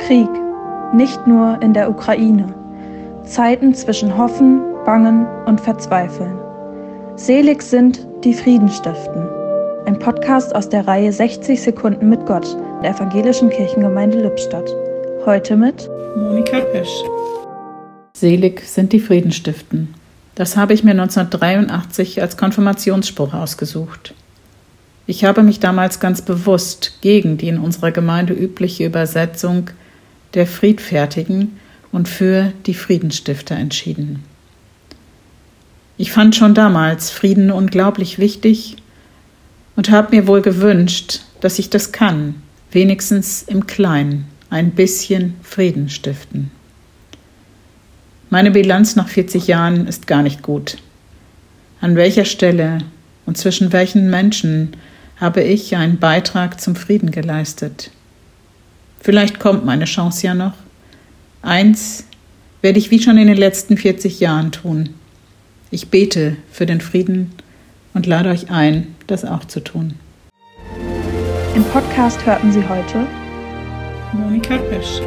Krieg, nicht nur in der Ukraine. Zeiten zwischen Hoffen, Bangen und Verzweifeln. Selig sind, die Frieden stiften. Ein Podcast aus der Reihe 60 Sekunden mit Gott der Evangelischen Kirchengemeinde Lippstadt. Heute mit Monika Pesch. Selig sind die Frieden stiften. Das habe ich mir 1983 als Konfirmationsspruch ausgesucht. Ich habe mich damals ganz bewusst gegen die in unserer Gemeinde übliche Übersetzung der Friedfertigen und für die Friedensstifter entschieden. Ich fand schon damals Frieden unglaublich wichtig und habe mir wohl gewünscht, dass ich das kann, wenigstens im Kleinen, ein bisschen Frieden stiften. Meine Bilanz nach 40 Jahren ist gar nicht gut. An welcher Stelle und zwischen welchen Menschen habe ich einen Beitrag zum Frieden geleistet? Vielleicht kommt meine Chance ja noch. Eins werde ich wie schon in den letzten 40 Jahren tun. Ich bete für den Frieden und lade euch ein, das auch zu tun. Im Podcast hörten Sie heute Monika Pesch.